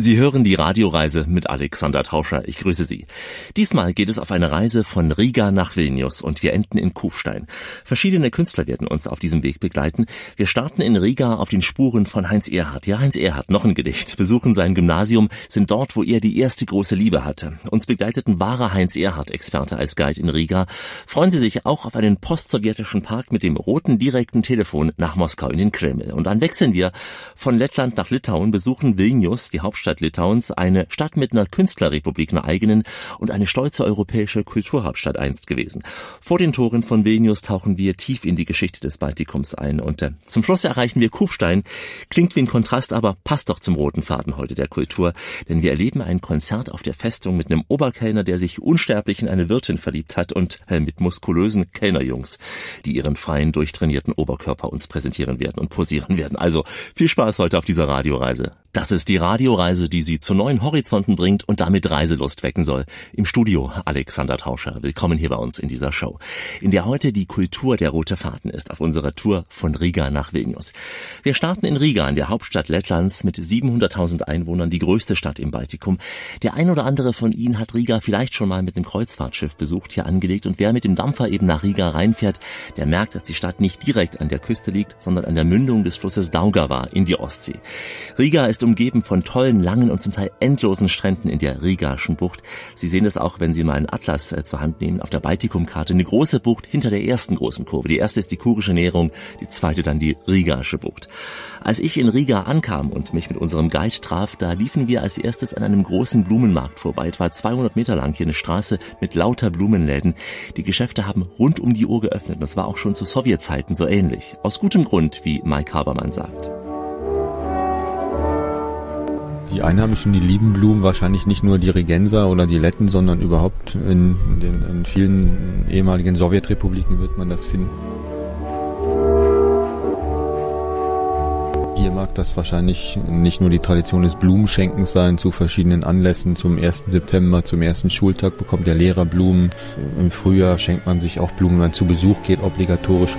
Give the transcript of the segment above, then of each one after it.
Sie hören die Radioreise mit Alexander Tauscher. Ich grüße Sie. Diesmal geht es auf eine Reise von Riga nach Vilnius und wir enden in Kufstein. Verschiedene Künstler werden uns auf diesem Weg begleiten. Wir starten in Riga auf den Spuren von Heinz Erhardt. Ja, Heinz Erhardt, noch ein Gedicht. Besuchen sein Gymnasium, sind dort, wo er die erste große Liebe hatte. Uns begleiteten wahrer Heinz Erhardt-Experte als Guide in Riga. Freuen Sie sich auch auf einen postsowjetischen Park mit dem roten direkten Telefon nach Moskau in den Kreml. Und dann wechseln wir von Lettland nach Litauen, besuchen Vilnius, die Hauptstadt Hauptstadt Litauens, eine Stadt mit einer Künstlerrepublik, einer eigenen und eine stolze europäische Kulturhauptstadt einst gewesen. Vor den Toren von Vilnius tauchen wir tief in die Geschichte des Baltikums ein und äh, zum Schluss erreichen wir Kufstein. Klingt wie ein Kontrast, aber passt doch zum roten Faden heute der Kultur, denn wir erleben ein Konzert auf der Festung mit einem Oberkellner, der sich unsterblich in eine Wirtin verliebt hat und äh, mit muskulösen Kellnerjungs, die ihren freien, durchtrainierten Oberkörper uns präsentieren werden und posieren werden. Also viel Spaß heute auf dieser Radioreise. Das ist die Radioreise, die Sie zu neuen Horizonten bringt und damit Reiselust wecken soll. Im Studio Alexander Tauscher. Willkommen hier bei uns in dieser Show, in der heute die Kultur der rote Faden ist auf unserer Tour von Riga nach Vilnius. Wir starten in Riga, in der Hauptstadt Lettlands mit 700.000 Einwohnern, die größte Stadt im Baltikum. Der ein oder andere von Ihnen hat Riga vielleicht schon mal mit einem Kreuzfahrtschiff besucht, hier angelegt und wer mit dem Dampfer eben nach Riga reinfährt, der merkt, dass die Stadt nicht direkt an der Küste liegt, sondern an der Mündung des Flusses Daugava in die Ostsee. Riga ist ist umgeben von tollen, langen und zum Teil endlosen Stränden in der Rigaschen Bucht. Sie sehen es auch, wenn Sie mal einen Atlas äh, zur Hand nehmen, auf der Baltikumkarte eine große Bucht hinter der ersten großen Kurve. Die erste ist die kurische Näherung, die zweite dann die Rigasche Bucht. Als ich in Riga ankam und mich mit unserem Guide traf, da liefen wir als erstes an einem großen Blumenmarkt vorbei, etwa 200 Meter lang hier eine Straße mit lauter Blumenläden. Die Geschäfte haben rund um die Uhr geöffnet. Das war auch schon zu Sowjetzeiten so ähnlich. Aus gutem Grund, wie Mike Habermann sagt. Die Einheimischen, die lieben Blumen, wahrscheinlich nicht nur die Regenser oder die Letten, sondern überhaupt in, den, in vielen ehemaligen Sowjetrepubliken wird man das finden. Hier mag das wahrscheinlich nicht nur die Tradition des Blumenschenkens sein zu verschiedenen Anlässen. Zum 1. September, zum ersten Schultag bekommt der Lehrer Blumen. Im Frühjahr schenkt man sich auch Blumen, wenn man zu Besuch geht, obligatorisch.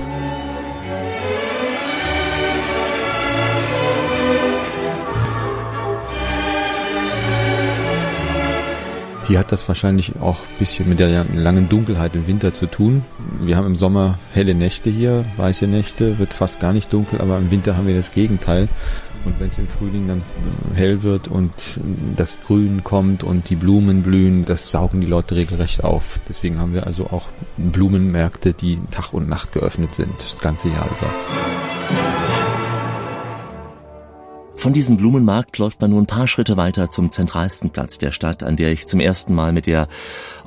Hier hat das wahrscheinlich auch ein bisschen mit der langen Dunkelheit im Winter zu tun. Wir haben im Sommer helle Nächte hier, weiße Nächte, wird fast gar nicht dunkel, aber im Winter haben wir das Gegenteil. Und wenn es im Frühling dann hell wird und das Grün kommt und die Blumen blühen, das saugen die Leute regelrecht auf. Deswegen haben wir also auch Blumenmärkte, die Tag und Nacht geöffnet sind, das ganze Jahr über. Von diesem Blumenmarkt läuft man nur ein paar Schritte weiter zum zentralsten Platz der Stadt, an der ich zum ersten Mal mit der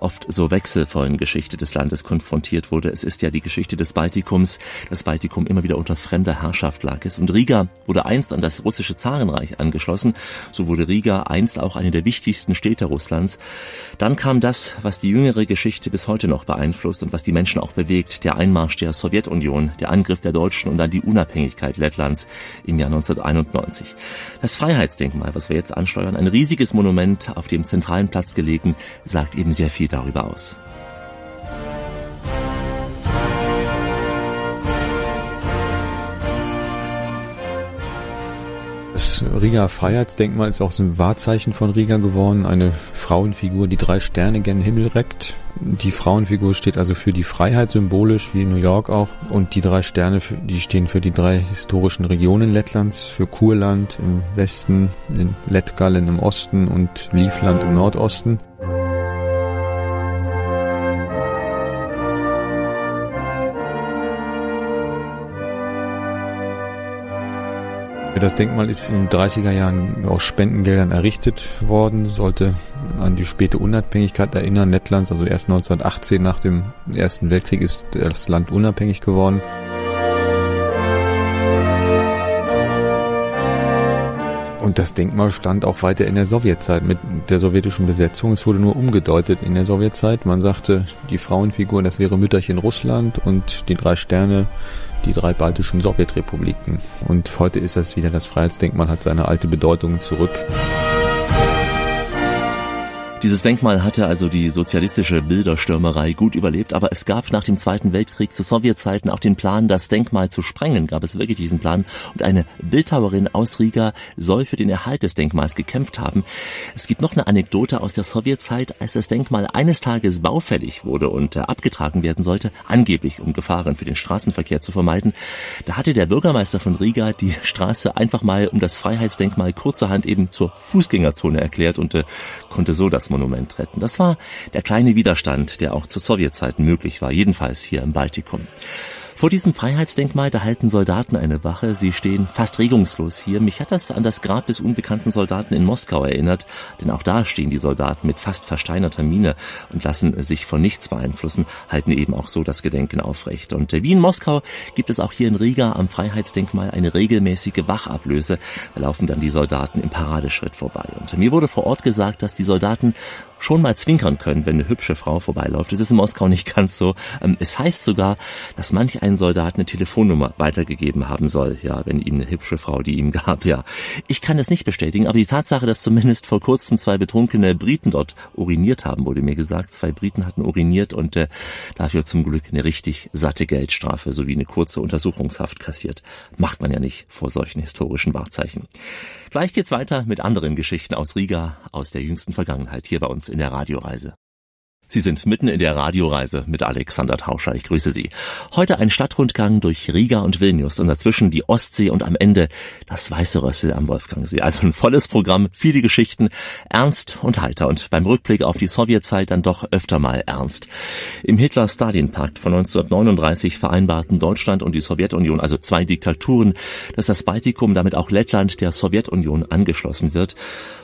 oft so wechselvollen Geschichte des Landes konfrontiert wurde. Es ist ja die Geschichte des Baltikums. Das Baltikum immer wieder unter fremder Herrschaft lag es. Und Riga wurde einst an das russische Zarenreich angeschlossen. So wurde Riga einst auch eine der wichtigsten Städte Russlands. Dann kam das, was die jüngere Geschichte bis heute noch beeinflusst und was die Menschen auch bewegt. Der Einmarsch der Sowjetunion, der Angriff der Deutschen und dann die Unabhängigkeit Lettlands im Jahr 1991. Das Freiheitsdenkmal, was wir jetzt ansteuern, ein riesiges Monument auf dem zentralen Platz gelegen, sagt eben sehr viel darüber aus. Riga Freiheitsdenkmal ist auch so ein Wahrzeichen von Riga geworden. Eine Frauenfigur, die drei Sterne gen Himmel reckt. Die Frauenfigur steht also für die Freiheit symbolisch, wie in New York auch. Und die drei Sterne, die stehen für die drei historischen Regionen Lettlands, für Kurland im Westen, in Lettgallen im Osten und Livland im Nordosten. Das Denkmal ist in den 30er Jahren aus Spendengeldern errichtet worden, sollte an die späte Unabhängigkeit erinnern Lettlands. Also erst 1918 nach dem Ersten Weltkrieg ist das Land unabhängig geworden. Und das Denkmal stand auch weiter in der Sowjetzeit mit der sowjetischen Besetzung. Es wurde nur umgedeutet in der Sowjetzeit. Man sagte, die Frauenfigur, das wäre Mütterchen Russland und die drei Sterne die drei baltischen Sowjetrepubliken. Und heute ist das wieder, das Freiheitsdenkmal hat seine alte Bedeutung zurück. Dieses Denkmal hatte also die sozialistische Bilderstürmerei gut überlebt, aber es gab nach dem Zweiten Weltkrieg zu Sowjetzeiten auch den Plan, das Denkmal zu sprengen. Gab es wirklich diesen Plan? Und eine Bildhauerin aus Riga soll für den Erhalt des Denkmals gekämpft haben. Es gibt noch eine Anekdote aus der Sowjetzeit, als das Denkmal eines Tages baufällig wurde und äh, abgetragen werden sollte, angeblich um Gefahren für den Straßenverkehr zu vermeiden. Da hatte der Bürgermeister von Riga die Straße einfach mal um das Freiheitsdenkmal kurzerhand eben zur Fußgängerzone erklärt und äh, konnte so das Monument retten. Das war der kleine Widerstand, der auch zu Sowjetzeiten möglich war, jedenfalls hier im Baltikum. Vor diesem Freiheitsdenkmal, da halten Soldaten eine Wache. Sie stehen fast regungslos hier. Mich hat das an das Grab des unbekannten Soldaten in Moskau erinnert, denn auch da stehen die Soldaten mit fast versteinerter Miene und lassen sich von nichts beeinflussen, halten eben auch so das Gedenken aufrecht. Und wie in Moskau gibt es auch hier in Riga am Freiheitsdenkmal eine regelmäßige Wachablöse. Da laufen dann die Soldaten im Paradeschritt vorbei. Und mir wurde vor Ort gesagt, dass die Soldaten schon mal zwinkern können, wenn eine hübsche Frau vorbeiläuft. Das ist in Moskau nicht ganz so. Ähm, es heißt sogar, dass manch ein Soldat eine Telefonnummer weitergegeben haben soll, ja, wenn ihm eine hübsche Frau die ihm gab, ja. Ich kann es nicht bestätigen, aber die Tatsache, dass zumindest vor kurzem zwei betrunkene Briten dort uriniert haben, wurde mir gesagt. Zwei Briten hatten uriniert und äh, dafür zum Glück eine richtig satte Geldstrafe sowie eine kurze Untersuchungshaft kassiert. Macht man ja nicht vor solchen historischen Wahrzeichen. Gleich geht's weiter mit anderen Geschichten aus Riga, aus der jüngsten Vergangenheit hier bei uns in der Radioreise. Sie sind mitten in der Radioreise mit Alexander Tauscher. Ich grüße Sie. Heute ein Stadtrundgang durch Riga und Vilnius und dazwischen die Ostsee und am Ende das Weiße Rössel am Wolfgangsee. Also ein volles Programm, viele Geschichten, ernst und heiter und beim Rückblick auf die Sowjetzeit dann doch öfter mal ernst. Im Hitler-Stalin-Pakt von 1939 vereinbarten Deutschland und die Sowjetunion, also zwei Diktaturen, dass das Baltikum, damit auch Lettland, der Sowjetunion angeschlossen wird.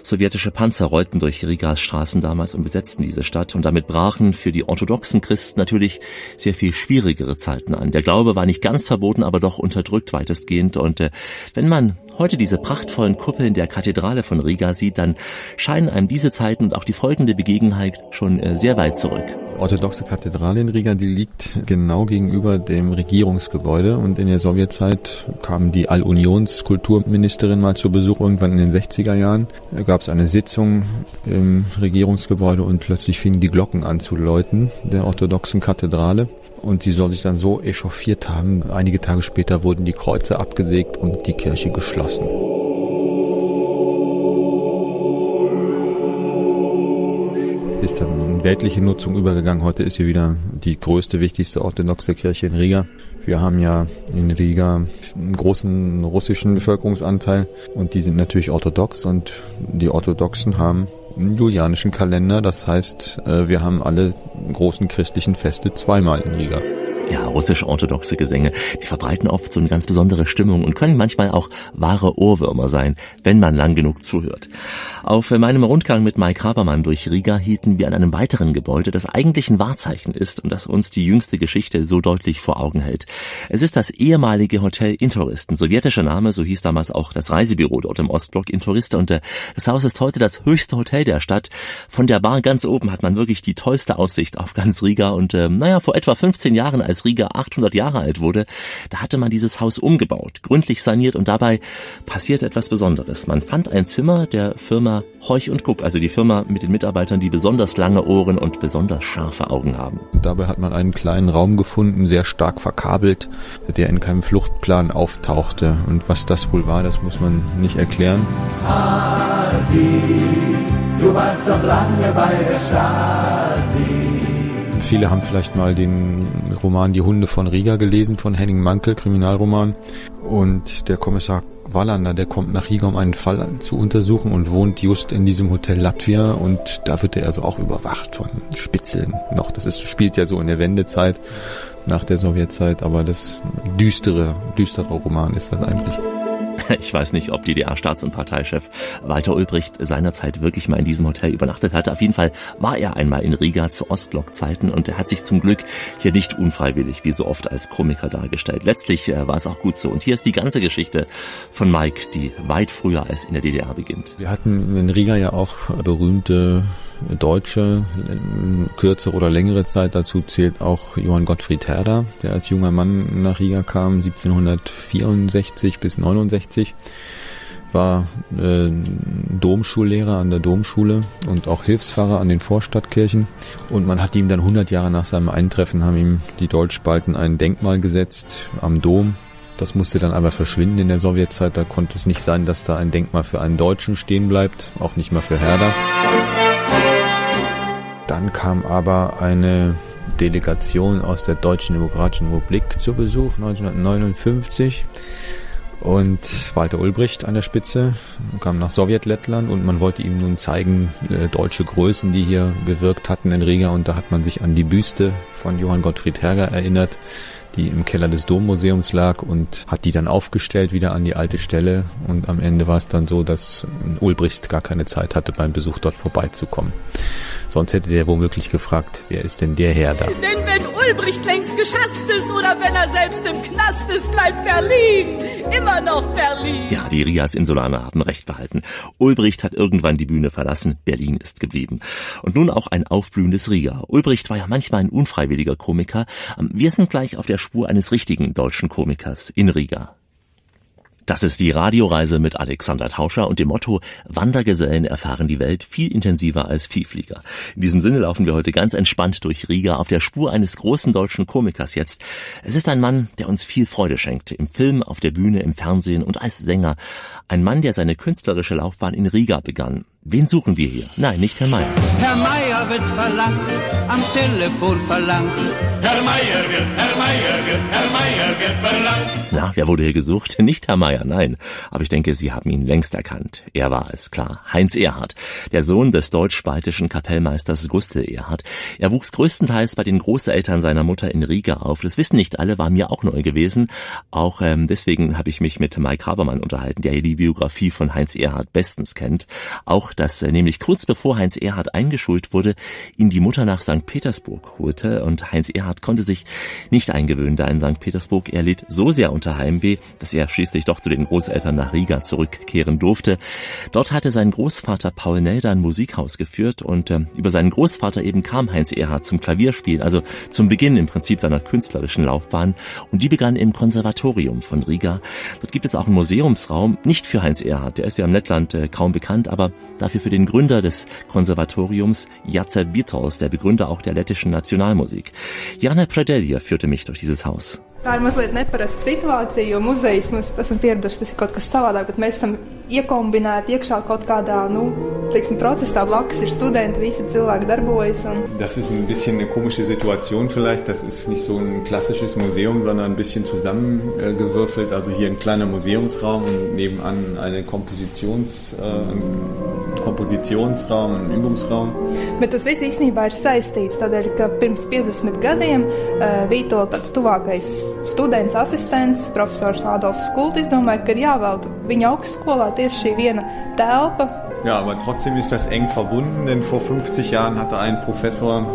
Sowjetische Panzer rollten durch Rigas Straßen damals und besetzten diese Stadt und damit brachen für die orthodoxen Christen natürlich sehr viel schwierigere Zeiten an. Der Glaube war nicht ganz verboten, aber doch unterdrückt weitestgehend und äh, wenn man heute diese prachtvollen Kuppeln der Kathedrale von Riga sieht, dann scheinen einem diese Zeiten und auch die folgende Begebenheit schon äh, sehr weit zurück. Die orthodoxe Kathedrale in Riga, die liegt genau gegenüber dem Regierungsgebäude und in der Sowjetzeit kam die All-Unions-Kulturministerin mal zu Besuch irgendwann in den 60er Jahren. Da gab es eine Sitzung im Regierungsgebäude und plötzlich fingen die Glocken an zu läuten der orthodoxen Kathedrale. Und sie soll sich dann so echauffiert haben. Einige Tage später wurden die Kreuze abgesägt und die Kirche geschlossen. Ist dann in weltliche Nutzung übergegangen. Heute ist sie wieder die größte, wichtigste orthodoxe Kirche in Riga. Wir haben ja in Riga einen großen russischen Bevölkerungsanteil und die sind natürlich orthodox und die Orthodoxen haben einen julianischen Kalender. Das heißt, äh, wir haben alle großen christlichen Feste zweimal in Riga ja, russisch-orthodoxe Gesänge, die verbreiten oft so eine ganz besondere Stimmung und können manchmal auch wahre Ohrwürmer sein, wenn man lang genug zuhört. Auf meinem Rundgang mit Mike Habermann durch Riga hielten wir an einem weiteren Gebäude, das eigentlich ein Wahrzeichen ist und das uns die jüngste Geschichte so deutlich vor Augen hält. Es ist das ehemalige Hotel Intouristen, sowjetischer Name, so hieß damals auch das Reisebüro dort im Ostblock Intouriste und äh, das Haus ist heute das höchste Hotel der Stadt. Von der Bar ganz oben hat man wirklich die tollste Aussicht auf ganz Riga und äh, naja, vor etwa 15 Jahren, als als Riga 800 Jahre alt wurde, da hatte man dieses Haus umgebaut, gründlich saniert und dabei passiert etwas Besonderes. Man fand ein Zimmer der Firma Heuch und Guck, also die Firma mit den Mitarbeitern, die besonders lange Ohren und besonders scharfe Augen haben. Dabei hat man einen kleinen Raum gefunden, sehr stark verkabelt, der in keinem Fluchtplan auftauchte. Und was das wohl war, das muss man nicht erklären. Asi, du warst doch lange bei der Stasi. Viele haben vielleicht mal den Roman Die Hunde von Riga gelesen von Henning Mankel, Kriminalroman. Und der Kommissar Wallander, der kommt nach Riga, um einen Fall zu untersuchen und wohnt just in diesem Hotel Latvia und da wird er also auch überwacht von Spitzeln noch. Das ist, spielt ja so in der Wendezeit nach der Sowjetzeit, aber das düstere, düstere Roman ist das eigentlich. Ich weiß nicht, ob DDR-Staats- und Parteichef Walter Ulbricht seinerzeit wirklich mal in diesem Hotel übernachtet hatte. Auf jeden Fall war er einmal in Riga zu Ostblock-Zeiten und er hat sich zum Glück hier nicht unfreiwillig wie so oft als Komiker dargestellt. Letztlich äh, war es auch gut so. Und hier ist die ganze Geschichte von Mike, die weit früher als in der DDR beginnt. Wir hatten in Riga ja auch berühmte Deutsche kürzere oder längere Zeit. Dazu zählt auch Johann Gottfried Herder, der als junger Mann nach Riga kam, 1764 bis 69. war äh, Domschullehrer an der Domschule und auch Hilfspfarrer an den Vorstadtkirchen. Und man hat ihm dann 100 Jahre nach seinem Eintreffen, haben ihm die Deutschspalten ein Denkmal gesetzt am Dom. Das musste dann aber verschwinden in der Sowjetzeit. Da konnte es nicht sein, dass da ein Denkmal für einen Deutschen stehen bleibt, auch nicht mal für Herder. Dann kam aber eine Delegation aus der Deutschen Demokratischen Republik zu Besuch 1959 und Walter Ulbricht an der Spitze kam nach Sowjetlettland und man wollte ihm nun zeigen, äh, deutsche Größen, die hier gewirkt hatten in Riga. Und da hat man sich an die Büste von Johann Gottfried Herger erinnert, die im Keller des Dommuseums lag und hat die dann aufgestellt wieder an die alte Stelle und am Ende war es dann so, dass Ulbricht gar keine Zeit hatte beim Besuch dort vorbeizukommen. Sonst hätte der womöglich gefragt, wer ist denn der Herr da? Denn wenn Ulbricht längst geschasst ist oder wenn er selbst im Knast ist, bleibt Berlin immer noch Berlin. Ja, die Rias Insulaner haben recht behalten. Ulbricht hat irgendwann die Bühne verlassen, Berlin ist geblieben. Und nun auch ein aufblühendes Riga. Ulbricht war ja manchmal ein unfreiwilliger Komiker. Wir sind gleich auf der Spur eines richtigen deutschen Komikers in Riga. Das ist die Radioreise mit Alexander Tauscher und dem Motto Wandergesellen erfahren die Welt viel intensiver als Viehflieger. In diesem Sinne laufen wir heute ganz entspannt durch Riga auf der Spur eines großen deutschen Komikers jetzt. Es ist ein Mann, der uns viel Freude schenkt. Im Film, auf der Bühne, im Fernsehen und als Sänger. Ein Mann, der seine künstlerische Laufbahn in Riga begann. Wen suchen wir hier? Nein, nicht Herr Meier. Herr Meier wird verlangt, am Telefon verlangt. Herr Meier wird, Herr Meier wird, Herr Meier wird verlangt. Na, wer wurde hier gesucht? Nicht Herr Meier, nein. Aber ich denke, Sie haben ihn längst erkannt. Er war es, klar. Heinz Erhardt, der Sohn des deutsch-baltischen Kapellmeisters Gustl Erhardt. Er wuchs größtenteils bei den Großeltern seiner Mutter in Riga auf. Das wissen nicht alle, war mir auch neu gewesen. Auch ähm, deswegen habe ich mich mit Mike Habermann unterhalten, der hier die Biografie von Heinz Erhardt bestens kennt. Auch dass äh, nämlich kurz bevor Heinz Erhard eingeschult wurde, ihn die Mutter nach St. Petersburg holte und Heinz Erhard konnte sich nicht eingewöhnen da in St. Petersburg. Er litt so sehr unter Heimweh, dass er schließlich doch zu den Großeltern nach Riga zurückkehren durfte. Dort hatte sein Großvater Paul Nelder ein Musikhaus geführt und äh, über seinen Großvater eben kam Heinz Erhard zum Klavierspiel, also zum Beginn im Prinzip seiner künstlerischen Laufbahn und die begann im Konservatorium von Riga. Dort gibt es auch einen Museumsraum, nicht für Heinz Erhard, der ist ja im Lettland äh, kaum bekannt, aber dafür für den Gründer des Konservatoriums, Jacek Witols, der Begründer auch der lettischen Nationalmusik. Jana Predelia führte mich durch dieses Haus. Tā ir mazliet neparasta situācija, jo muzejs mēs esam pieraduši, tas ir kaut kas savādāk, bet mēs esam iekombinēti iekšā kaut kādā, nu, teiksim, procesā. Blakus ir studenti, visi cilvēki darbojas. Un Das ist ein bisschen eine komische Situation vielleicht. Das ist nicht so ein klassisches Museum, sondern ein bisschen zusammengewürfelt. Also hier ein kleiner Museumsraum und nebenan eine Kompositions, äh, Kompositionsraum, ein Übungsraum. Bet tas viss īstenībā ir saistīts tādēļ, ka pirms 50 gadiem uh, Vīto tāds tuvākais students, asistents, profesors Adolfs Kult izdomāja, ka ir jāvelta viņa augstskolā tieši šī viena telpa. Ja, aber trotzdem ist das eng verbunden, denn vor 50 Jahren hatte ein Professor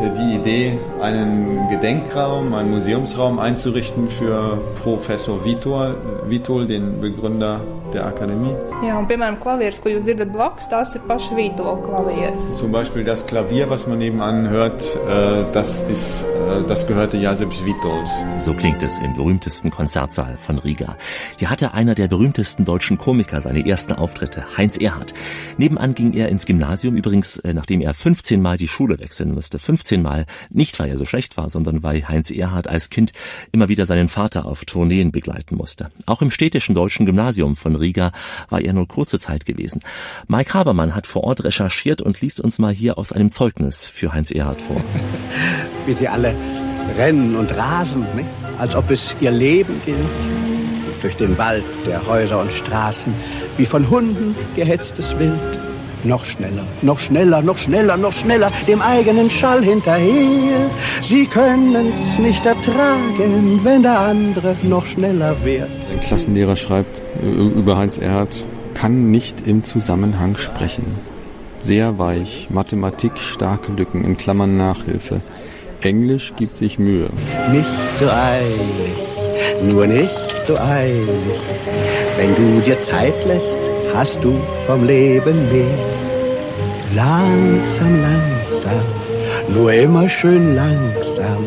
äh, die Idee, einen Gedenkraum, einen Museumsraum einzurichten für Professor Vitol, Vitol den Begründer der Akademie. Jā, un, piemēram, klavieres, ko jūs dzirdat blakus, tās ir paši Vīto klavieres. Zum Beispiel das Klavier, was man nebenan hört, äh, das, ist, äh, das gehörte Joseph Vitols. So klingt es im berühmtesten Konzertsaal von Riga. Hier hatte einer der berühmtesten deutschen Komiker seine ersten Auftritte, Heinz Erhardt. Nebenan ging er ins Gymnasium, übrigens äh, nachdem er 15 Mal die Schule wechseln musste. 15 Mal, nicht weil er so schlecht war, sondern weil Heinz Erhardt als Kind immer wieder seinen Vater auf Tourneen begleiten musste. Auch im städtischen deutschen Gymnasium von Riga war er nur kurze Zeit gewesen. Mike Habermann hat vor Ort recherchiert und liest uns mal hier aus einem Zeugnis für Heinz Erhardt vor. wie sie alle rennen und rasen, nicht? als ob es ihr Leben gilt. Durch den Wald der Häuser und Straßen, wie von Hunden gehetztes Wild. Noch schneller, noch schneller, noch schneller, noch schneller, dem eigenen Schall hinterher. Sie können's nicht ertragen, wenn der andere noch schneller wäre. Ein Klassenlehrer schreibt äh, über Heinz Erhardt, kann nicht im Zusammenhang sprechen. Sehr weich, Mathematik starke Lücken, in Klammern Nachhilfe. Englisch gibt sich Mühe. Nicht so eilig, nur nicht so eilig. Wenn du dir Zeit lässt, hast du vom Leben mehr. Langsam, langsam, nur immer schön langsam.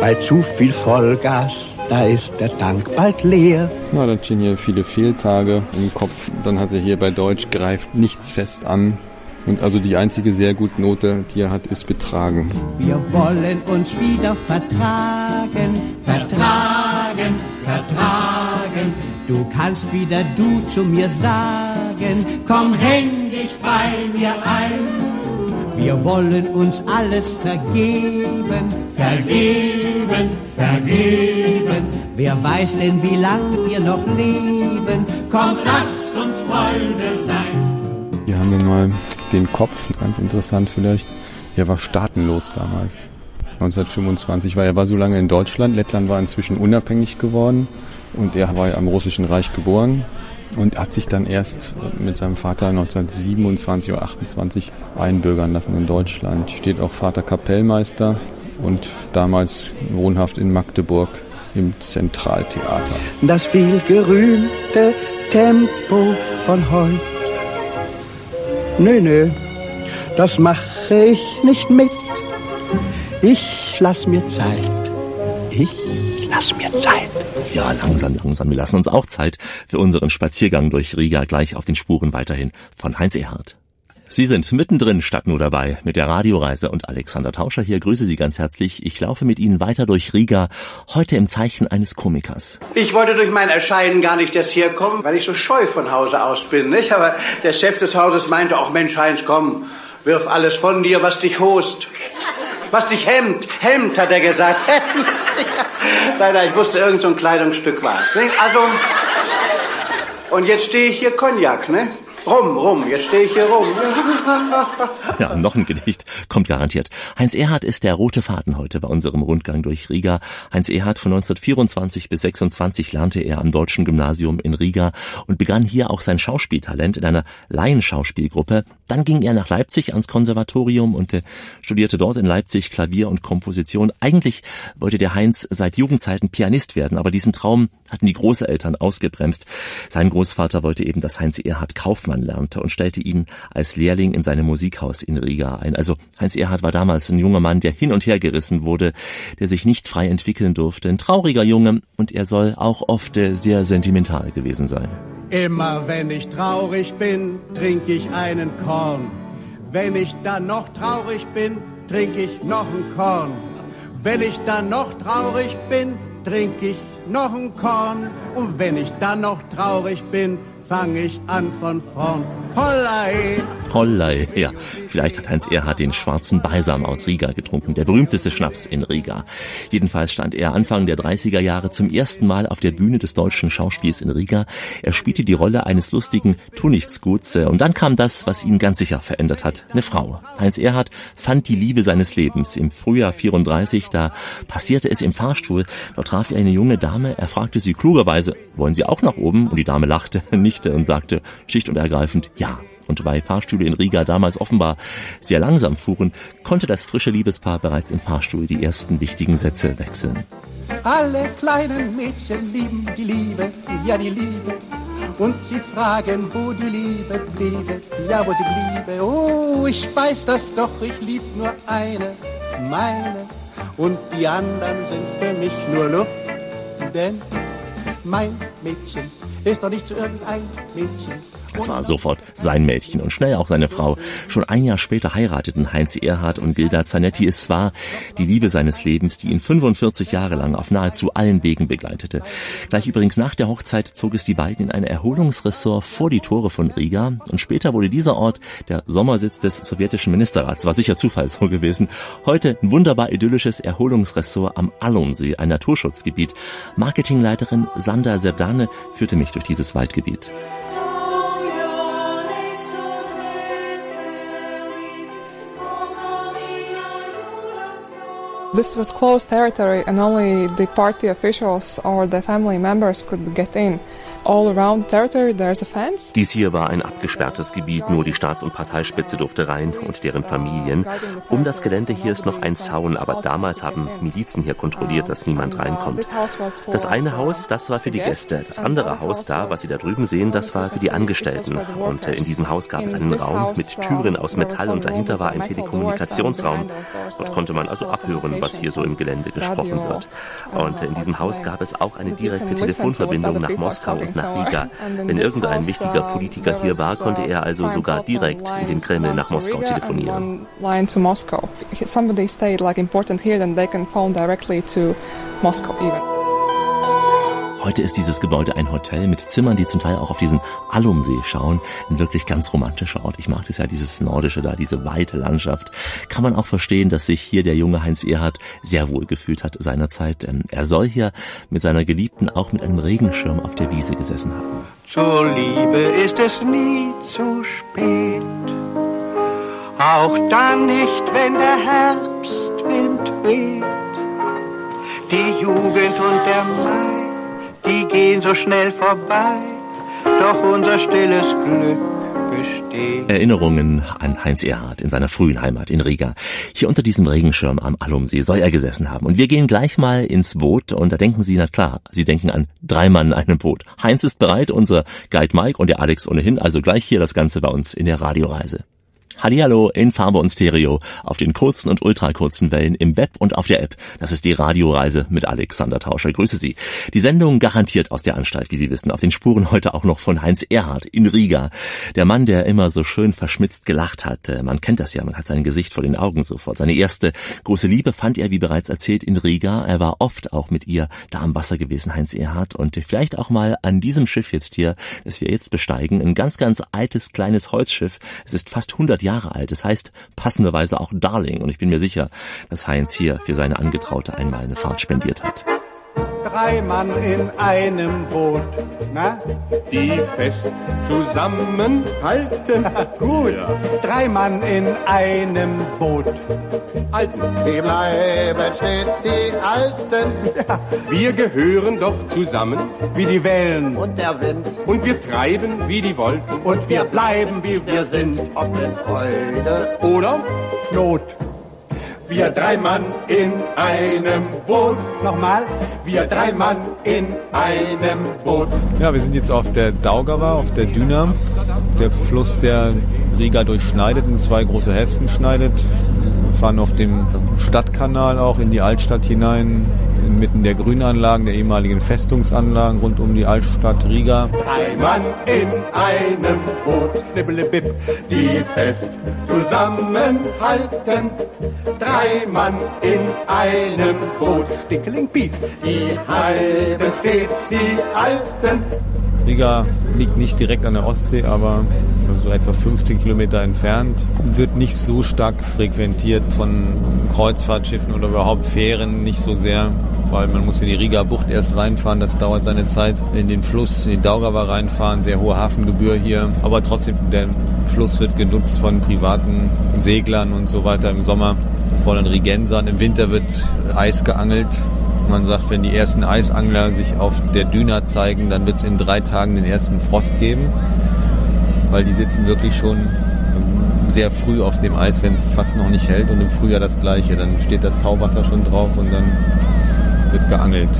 Bei zu viel Vollgas da ist der Dank bald leer. Na, dann stehen hier viele Fehltage im Kopf. Dann hat er hier bei Deutsch greift nichts fest an. Und also die einzige sehr gute Note, die er hat, ist betragen. Wir wollen uns wieder vertragen, vertragen, vertragen. Du kannst wieder du zu mir sagen, komm, häng dich bei mir ein. Wir wollen uns alles vergeben, vergeben, vergeben. Wer weiß denn, wie lang wir noch leben? Komm, lass uns Freunde sein. Hier haben wir mal den Kopf, ganz interessant vielleicht. Er war staatenlos damals. 1925, weil er war so lange in Deutschland. Lettland war inzwischen unabhängig geworden und er war ja am Russischen Reich geboren und hat sich dann erst mit seinem Vater 1927 oder 28 einbürgern lassen in Deutschland. Steht auch Vater Kapellmeister und damals wohnhaft in Magdeburg im Zentraltheater. Das vielgerühmte Tempo von heute. Nö, nö, das mache ich nicht mit. Ich lass mir Zeit. Ich lass mir Zeit. Ja, langsam, langsam. Wir lassen uns auch Zeit für unseren Spaziergang durch Riga gleich auf den Spuren weiterhin von Heinz Erhardt. Sie sind mittendrin statt nur dabei mit der Radioreise und Alexander Tauscher hier grüße Sie ganz herzlich. Ich laufe mit Ihnen weiter durch Riga, heute im Zeichen eines Komikers. Ich wollte durch mein Erscheinen gar nicht erst herkommen, weil ich so scheu von Hause aus bin, nicht? Aber der Chef des Hauses meinte auch, Mensch Heinz, komm, wirf alles von dir, was dich host. Was dich hemmt. Hemmt, hat er gesagt. Nein, ich wusste, irgend so ein Kleidungsstück war es. Nicht? Also, und jetzt stehe ich hier Cognac, ne? Rum, rum, jetzt stehe ich hier rum. Ja, noch ein Gedicht kommt garantiert. Heinz Erhardt ist der rote Faden heute bei unserem Rundgang durch Riga. Heinz Erhardt von 1924 bis 26 lernte er am Deutschen Gymnasium in Riga und begann hier auch sein Schauspieltalent in einer Laienschauspielgruppe. Dann ging er nach Leipzig ans Konservatorium und äh, studierte dort in Leipzig Klavier und Komposition. Eigentlich wollte der Heinz seit Jugendzeiten Pianist werden, aber diesen Traum hatten die Großeltern ausgebremst. Sein Großvater wollte eben, dass Heinz Erhardt Kaufmann lernte und stellte ihn als Lehrling in seinem Musikhaus in Riga ein. Also Heinz Erhardt war damals ein junger Mann, der hin und her gerissen wurde, der sich nicht frei entwickeln durfte. Ein trauriger Junge und er soll auch oft äh, sehr sentimental gewesen sein. Immer wenn ich traurig bin, trinke ich einen Korn. Wenn ich dann noch traurig bin, trinke ich noch ein Korn. Wenn ich dann noch traurig bin, trinke ich noch ein Korn. Und wenn ich dann noch traurig bin, fange ich an von vorn. Hollei! Hollei, ja. Vielleicht hat Heinz Erhardt den schwarzen Balsam aus Riga getrunken, der berühmteste Schnaps in Riga. Jedenfalls stand er Anfang der 30er Jahre zum ersten Mal auf der Bühne des deutschen Schauspiels in Riga. Er spielte die Rolle eines lustigen Tunichtsguts und dann kam das, was ihn ganz sicher verändert hat, eine Frau. Heinz Erhardt fand die Liebe seines Lebens. Im Frühjahr 34, da passierte es im Fahrstuhl. Dort traf er eine junge Dame. Er fragte sie klugerweise, wollen Sie auch nach oben? Und die Dame lachte, nichte und sagte schlicht und ergreifend, ja. Und weil Fahrstühle in Riga damals offenbar sehr langsam fuhren, konnte das frische Liebespaar bereits im Fahrstuhl die ersten wichtigen Sätze wechseln. Alle kleinen Mädchen lieben die Liebe, ja die Liebe. Und sie fragen, wo die Liebe bliebe, ja wo sie bliebe. Oh, ich weiß das doch, ich lieb nur eine, meine. Und die anderen sind für mich nur Luft, denn mein Mädchen ist doch nicht zu irgendein Mädchen. Es war sofort sein Mädchen und schnell auch seine Frau. Schon ein Jahr später heirateten Heinz Erhardt und Gilda Zanetti. Es war die Liebe seines Lebens, die ihn 45 Jahre lang auf nahezu allen Wegen begleitete. Gleich übrigens nach der Hochzeit zog es die beiden in ein Erholungsressort vor die Tore von Riga und später wurde dieser Ort der Sommersitz des sowjetischen Ministerrats. War sicher Zufall so gewesen. Heute ein wunderbar idyllisches Erholungsressort am Allumsee, ein Naturschutzgebiet. Marketingleiterin Sandra Serdane führte mich durch dieses Waldgebiet. This was closed territory and only the party officials or the family members could get in. Dies hier war ein abgesperrtes Gebiet, nur die Staats- und Parteispitze durfte rein und deren Familien. Um das Gelände hier ist noch ein Zaun, aber damals haben Milizen hier kontrolliert, dass niemand reinkommt. Das eine Haus, das war für die Gäste. Das andere Haus da, was Sie da drüben sehen, das war für die Angestellten. Und äh, in diesem Haus gab es einen Raum mit Türen aus Metall und dahinter war ein Telekommunikationsraum. Dort konnte man also abhören, was hier so im Gelände gesprochen wird. Und äh, in diesem Haus gab es auch eine direkte Telefonverbindung nach Moskau und nach Riga. Wenn irgendein wichtiger Politiker hier war, konnte er also sogar direkt in den Kreml nach Moskau telefonieren. Somebody stayed like important here, then they can phone directly to Moscow even. Heute ist dieses Gebäude ein Hotel mit Zimmern, die zum Teil auch auf diesen Allumsee schauen. Ein wirklich ganz romantischer Ort. Ich mag das ja, dieses Nordische da, diese weite Landschaft. Kann man auch verstehen, dass sich hier der junge Heinz Erhardt sehr wohl gefühlt hat seinerzeit. Ähm, er soll hier mit seiner Geliebten auch mit einem Regenschirm auf der Wiese gesessen haben. Zur Liebe ist es nie zu spät. Auch dann nicht, wenn der Herbstwind weht. Die Jugend und der Mai die gehen so schnell vorbei, doch unser stilles Glück. Erinnerungen an Heinz Erhardt in seiner frühen Heimat in Riga. Hier unter diesem Regenschirm am Allumsee soll er gesessen haben. Und wir gehen gleich mal ins Boot und da denken Sie, na klar, Sie denken an drei Mann in einem Boot. Heinz ist bereit, unser Guide Mike und der Alex ohnehin, also gleich hier das Ganze bei uns in der Radioreise. Hallihallo in Farbe und Stereo auf den kurzen und ultrakurzen Wellen im Web und auf der App. Das ist die Radioreise mit Alexander Tauscher. Grüße Sie. Die Sendung garantiert aus der Anstalt, wie Sie wissen. Auf den Spuren heute auch noch von Heinz Erhardt in Riga. Der Mann, der immer so schön verschmitzt gelacht hat. Äh, man kennt das ja, man hat sein Gesicht vor den Augen sofort. Seine erste große Liebe fand er, wie bereits erzählt, in Riga. Er war oft auch mit ihr da am Wasser gewesen, Heinz Erhardt. Und vielleicht auch mal an diesem Schiff jetzt hier, das wir jetzt besteigen. Ein ganz, ganz altes, kleines Holzschiff. Es ist fast 100 Jahre Jahre alt. Es heißt passenderweise auch Darling und ich bin mir sicher, dass Heinz hier für seine Angetraute einmal eine Fahrt spendiert hat drei Mann in einem Boot, na? Die fest zusammenhalten. Gut, ja. drei Mann in einem Boot. Alten. Die bleiben stets die Alten. Ja. Wir gehören doch zusammen. Wie die Wellen und der Wind. Und wir treiben wie die Wolken. Und wir bleiben wie wir sind. Ob in Freude oder Not. Wir drei Mann in einem Boot. Nochmal. Wir drei Mann in einem Boot. Ja, wir sind jetzt auf der Daugava, auf der Düna. Der Fluss, der Riga durchschneidet, in zwei große Hälften schneidet. Wir fahren auf dem Stadtkanal auch in die Altstadt hinein, inmitten der Grünanlagen, der ehemaligen Festungsanlagen rund um die Altstadt Riga. Ein Mann in einem Boot, schnibbelebip, die fest zusammenhalten. Drei Mann in einem Boot, stickeling piep, die halben stets die Alten. Riga liegt nicht direkt an der Ostsee, aber so etwa 15 Kilometer entfernt. Wird nicht so stark frequentiert von Kreuzfahrtschiffen oder überhaupt Fähren, nicht so sehr, weil man muss in die Riga Bucht erst reinfahren, das dauert seine Zeit. In den Fluss, in die Daugava reinfahren, sehr hohe Hafengebühr hier. Aber trotzdem, der Fluss wird genutzt von privaten Seglern und so weiter im Sommer, vor den Rigensern. Im Winter wird Eis geangelt man sagt, wenn die ersten Eisangler sich auf der Düna zeigen, dann wird es in drei Tagen den ersten Frost geben, weil die sitzen wirklich schon sehr früh auf dem Eis, wenn es fast noch nicht hält und im Frühjahr das gleiche. Dann steht das Tauwasser schon drauf und dann wird geangelt.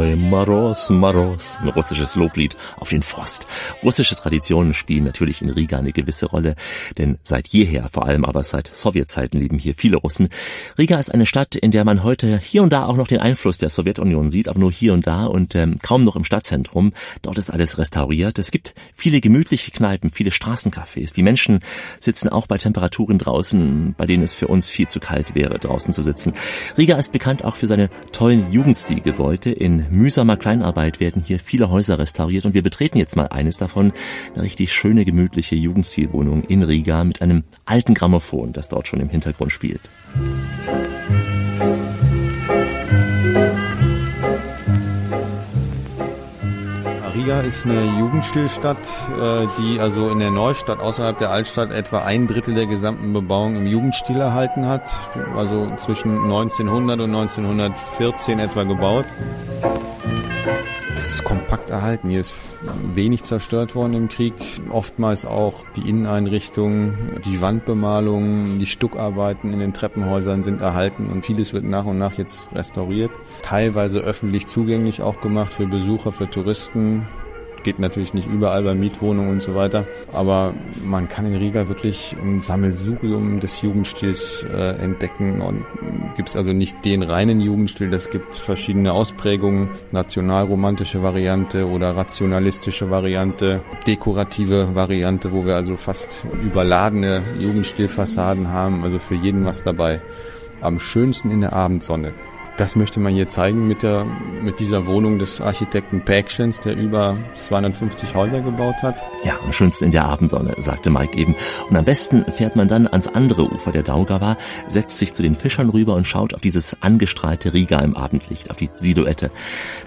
Ой, Maros, Maros, ein russisches Loblied auf den Frost. Russische Traditionen spielen natürlich in Riga eine gewisse Rolle, denn seit jeher, vor allem aber seit Sowjetzeiten leben hier viele Russen. Riga ist eine Stadt, in der man heute hier und da auch noch den Einfluss der Sowjetunion sieht, aber nur hier und da und ähm, kaum noch im Stadtzentrum. Dort ist alles restauriert. Es gibt viele gemütliche Kneipen, viele Straßencafés. Die Menschen sitzen auch bei Temperaturen draußen, bei denen es für uns viel zu kalt wäre, draußen zu sitzen. Riga ist bekannt auch für seine tollen Jugendstilgebäude in mühsamer Kleinarbeit werden hier viele Häuser restauriert und wir betreten jetzt mal eines davon, eine richtig schöne, gemütliche Jugendstilwohnung in Riga mit einem alten Grammophon, das dort schon im Hintergrund spielt. Riga Riga ist eine Jugendstillstadt, äh, die also in der Neustadt außerhalb der Altstadt etwa ein Drittel der gesamten Bebauung im Jugendstil erhalten hat. Also zwischen 1900 und 1914 etwa gebaut. Kompakt erhalten. Hier ist wenig zerstört worden im Krieg. Oftmals auch die Inneneinrichtungen, die Wandbemalungen, die Stuckarbeiten in den Treppenhäusern sind erhalten und vieles wird nach und nach jetzt restauriert. Teilweise öffentlich zugänglich auch gemacht für Besucher, für Touristen geht natürlich nicht überall bei Mietwohnungen und so weiter. Aber man kann in Riga wirklich ein Sammelsurium des Jugendstils äh, entdecken und gibt es also nicht den reinen Jugendstil, das gibt verschiedene Ausprägungen, nationalromantische Variante oder rationalistische Variante, dekorative Variante, wo wir also fast überladene Jugendstilfassaden haben, also für jeden was dabei. Am schönsten in der Abendsonne. Das möchte man hier zeigen mit, der, mit dieser Wohnung des Architekten Päckchens, der über 250 Häuser gebaut hat. Ja, am schönsten in der Abendsonne, sagte Mike eben. Und am besten fährt man dann ans andere Ufer der Daugava, setzt sich zu den Fischern rüber und schaut auf dieses angestrahlte Riga im Abendlicht, auf die Silhouette.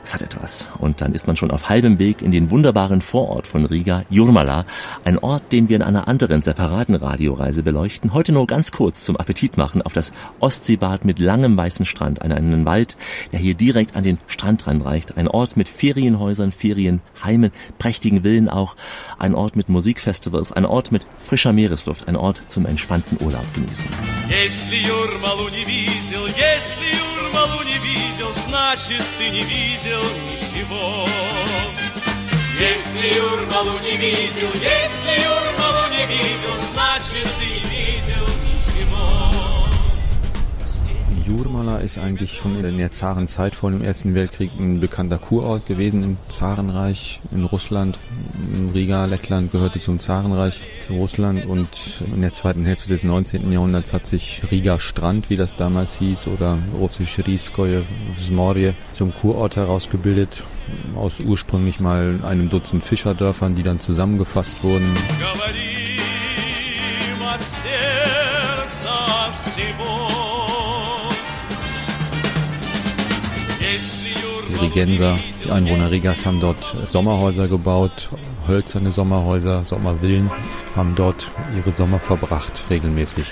Das hat etwas. Und dann ist man schon auf halbem Weg in den wunderbaren Vorort von Riga, Jurmala, ein Ort, den wir in einer anderen separaten Radioreise beleuchten. Heute nur ganz kurz zum Appetit machen auf das Ostseebad mit langem weißen Strand an einen Wald, der hier direkt an den Strand ranreicht. Ein Ort mit Ferienhäusern, Ferienheimen, prächtigen Villen auch. Ein Ort mit Musikfestivals, ein Ort mit frischer Meeresluft, ein Ort zum entspannten Urlaub genießen. Если Юрмалу не видел, если Юрмалу не видел, значит ты не видел Jurmala ist eigentlich schon in der Zarenzeit vor dem Ersten Weltkrieg ein bekannter Kurort gewesen im Zarenreich in Russland. Riga, Lettland gehörte zum Zarenreich, zu Russland und in der zweiten Hälfte des 19. Jahrhunderts hat sich Riga Strand, wie das damals hieß, oder russisch Riskoje Zmorje zum Kurort herausgebildet aus ursprünglich mal einem Dutzend Fischerdörfern, die dann zusammengefasst wurden. Rigenser. Die Einwohner Rigas haben dort Sommerhäuser gebaut, hölzerne Sommerhäuser, Sommervillen, haben dort ihre Sommer verbracht, regelmäßig.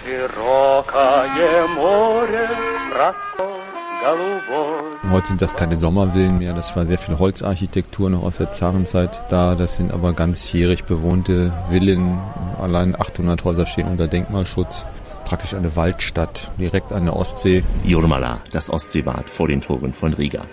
Heute sind das keine Sommervillen mehr, das war sehr viel Holzarchitektur noch aus der Zarenzeit da. Das sind aber ganzjährig bewohnte Villen. Allein 800 Häuser stehen unter Denkmalschutz praktisch eine Waldstadt, direkt an der Ostsee. Jurmala, das Ostseebad vor den Toren von Riga.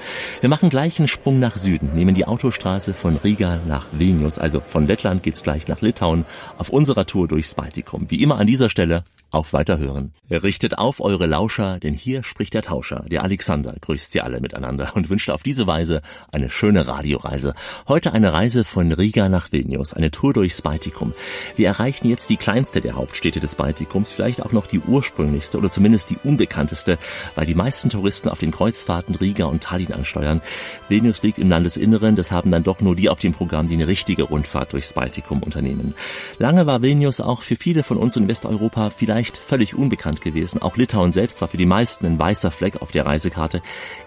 Wir machen gleich einen Sprung nach Süden, nehmen die Autostraße von Riga nach Vilnius, also von Lettland geht's gleich nach Litauen, auf unserer Tour durchs Baltikum. Wie immer an dieser Stelle auf Weiterhören. Richtet auf eure Lauscher, denn hier spricht der Tauscher. Der Alexander grüßt sie alle miteinander und wünscht auf diese Weise eine schöne Radioreise. Heute eine Reise von Riga nach Vilnius, eine Tour durchs Baltikum. Wir erreichen jetzt die kleinste der Hauptstädte des Baltikums, vielleicht auch noch die ursprünglichste oder zumindest die unbekannteste, weil die meisten Touristen auf den Kreuzfahrten Riga und Tallinn ansteuern. Vilnius liegt im Landesinneren, das haben dann doch nur die auf dem Programm, die eine richtige Rundfahrt durchs Baltikum unternehmen. Lange war Vilnius auch für viele von uns in Westeuropa vielleicht vielleicht völlig unbekannt gewesen. Auch Litauen selbst war für die meisten ein weißer Fleck auf der Reisekarte.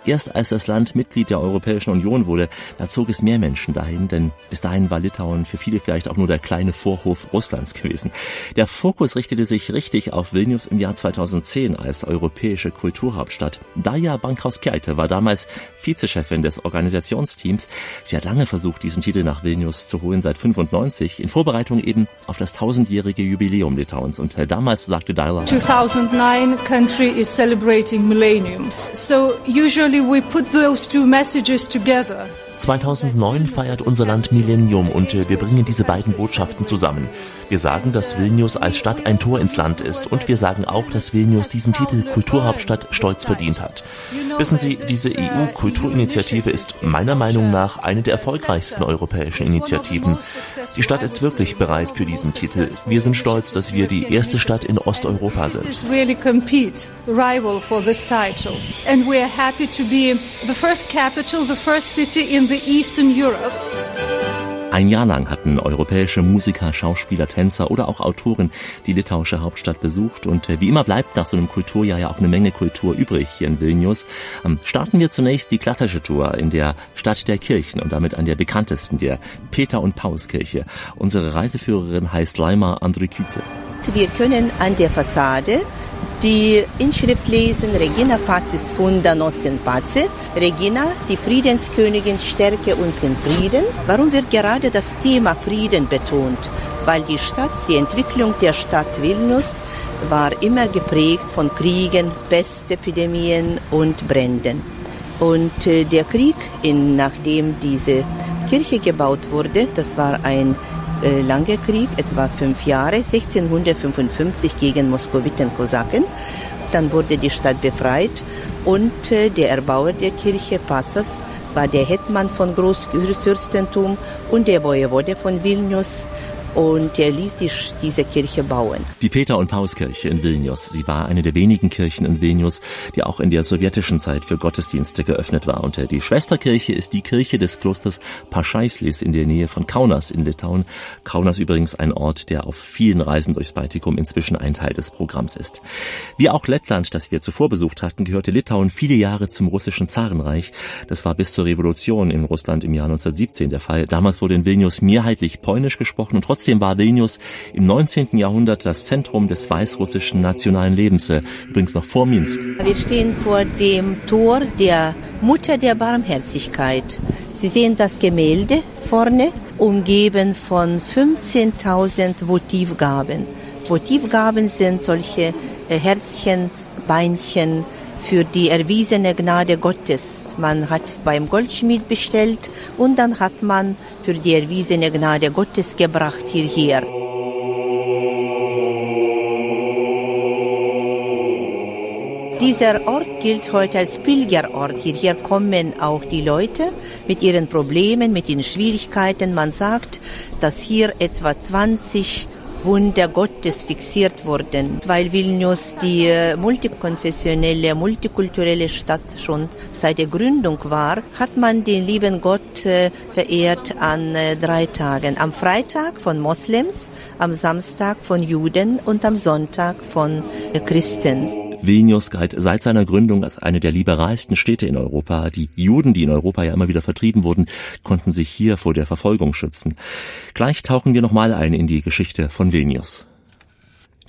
Erst als das Land Mitglied der Europäischen Union wurde, da zog es mehr Menschen dahin, denn bis dahin war Litauen für viele vielleicht auch nur der kleine Vorhof Russlands gewesen. Der Fokus richtete sich richtig auf Vilnius im Jahr 2010 als europäische Kulturhauptstadt. Daya Bankhaus-Keite war damals Vizechefin des Organisationsteams. Sie hat lange versucht, diesen Titel nach Vilnius zu holen, seit 95, in Vorbereitung eben auf das tausendjährige Jubiläum Litauens. Und damals sagte Dyla. 2009 country is celebrating millennium. So usually we put those two messages together. 2009 feiert unser Land Millennium und wir bringen diese beiden Botschaften zusammen. Wir sagen, dass Vilnius als Stadt ein Tor ins Land ist und wir sagen auch, dass Vilnius diesen Titel Kulturhauptstadt stolz verdient hat. Wissen Sie, diese EU-Kulturinitiative ist meiner Meinung nach eine der erfolgreichsten europäischen Initiativen. Die Stadt ist wirklich bereit für diesen Titel. Wir sind stolz, dass wir die erste Stadt in Osteuropa sind. And we are happy to be the first capital, the first city in. Ein Jahr lang hatten europäische Musiker, Schauspieler, Tänzer oder auch Autoren die litauische Hauptstadt besucht und äh, wie immer bleibt nach so einem Kulturjahr ja auch eine Menge Kultur übrig hier in Vilnius. Ähm, starten wir zunächst die klassische Tour in der Stadt der Kirchen und damit an der bekanntesten, der Peter- und Paulskirche. Unsere Reiseführerin heißt Laima Andriküte. Wir können an der Fassade die Inschrift lesen, Regina Pazis Funda Nossen Pace. Regina, die Friedenskönigin, stärke uns in Frieden. Warum wird gerade das Thema Frieden betont? Weil die Stadt, die Entwicklung der Stadt Vilnius war immer geprägt von Kriegen, Pestepidemien und Bränden. Und äh, der Krieg, in, nachdem diese Kirche gebaut wurde, das war ein äh, langer Krieg, etwa fünf Jahre, 1655 gegen Moskowiten-Kosaken. Dann wurde die Stadt befreit und äh, der Erbauer der Kirche, Pazas, war der Hetman von Großfürstentum und der Wojewode von Vilnius und er ließ die, diese Kirche bauen. Die Peter- und Pauskirche in Vilnius. Sie war eine der wenigen Kirchen in Vilnius, die auch in der sowjetischen Zeit für Gottesdienste geöffnet war. Und die Schwesterkirche ist die Kirche des Klosters Pascheislis in der Nähe von Kaunas in Litauen. Kaunas übrigens ein Ort, der auf vielen Reisen durchs Baltikum inzwischen ein Teil des Programms ist. Wie auch Lettland, das wir zuvor besucht hatten, gehörte Litauen viele Jahre zum russischen Zarenreich. Das war bis zur Revolution in Russland im Jahr 1917 der Fall. Damals wurde in Vilnius mehrheitlich polnisch gesprochen und trotzdem Trotzdem war Vilnius im 19. Jahrhundert das Zentrum des weißrussischen nationalen Lebens, äh, übrigens noch vor Minsk. Wir stehen vor dem Tor der Mutter der Barmherzigkeit. Sie sehen das Gemälde vorne, umgeben von 15.000 Votivgaben. Votivgaben sind solche äh, Herzchen, Beinchen für die erwiesene Gnade Gottes man hat beim Goldschmied bestellt und dann hat man für die erwiesene Gnade Gottes gebracht hierher. Dieser Ort gilt heute als Pilgerort. Hierher kommen auch die Leute mit ihren Problemen, mit ihren Schwierigkeiten. Man sagt, dass hier etwa 20 Wunder Gottes fixiert wurden, weil Vilnius die äh, multikonfessionelle, multikulturelle Stadt schon seit der Gründung war, hat man den lieben Gott äh, verehrt an äh, drei Tagen. Am Freitag von Moslems, am Samstag von Juden und am Sonntag von Christen. Vilnius galt seit seiner Gründung als eine der liberalsten Städte in Europa. Die Juden, die in Europa ja immer wieder vertrieben wurden, konnten sich hier vor der Verfolgung schützen. Gleich tauchen wir nochmal ein in die Geschichte von Vilnius.